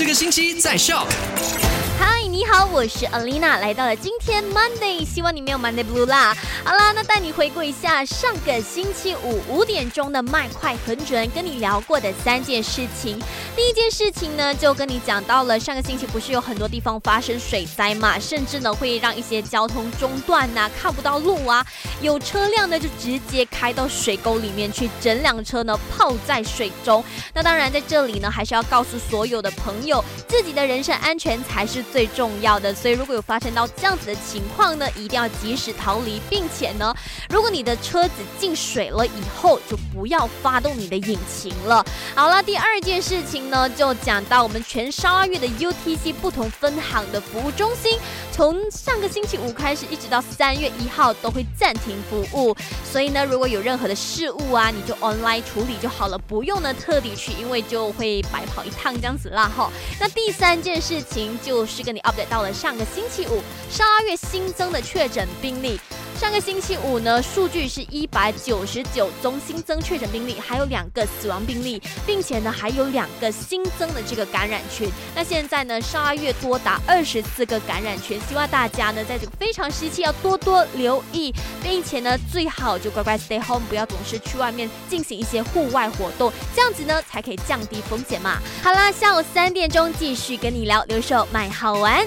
这个星期在笑。嗨，你好，我是 Alina，来到了今天 Monday，希望你没有 Monday Blue 啦。好啦，那带你回顾一下上个星期五五点钟的麦快很准，跟你聊过的三件事情。第一件事情呢，就跟你讲到了上个星期不是有很多地方发生水灾嘛，甚至呢会让一些交通中断呐，看不到路啊，有车辆呢就直接开到水沟里面去，整辆车呢泡在水中。那当然在这里呢，还是要告诉所有的朋友，自己的人身安全才是。最重要的，所以如果有发生到这样子的情况呢，一定要及时逃离，并且呢，如果你的车子进水了以后，就不要发动你的引擎了。好了，第二件事情呢，就讲到我们全沙拉月的 UTC 不同分行的服务中心，从上个星期五开始，一直到三月一号都会暂停服务。所以呢，如果有任何的事物啊，你就 online 处理就好了，不用呢特地去，因为就会白跑一趟这样子啦哈。那第三件事情就是。跟你 update 到了上个星期五，上个月新增的确诊病例。上个星期五呢，数据是一百九十九宗新增确诊病例，还有两个死亡病例，并且呢还有两个新增的这个感染群。那现在呢，上个月多达二十四个感染群，希望大家呢在这个非常时期要多多留意，并且呢最好就乖乖 stay home，不要总是去外面进行一些户外活动，这样子呢才可以降低风险嘛。好啦，下午三点钟继续跟你聊留守买好玩。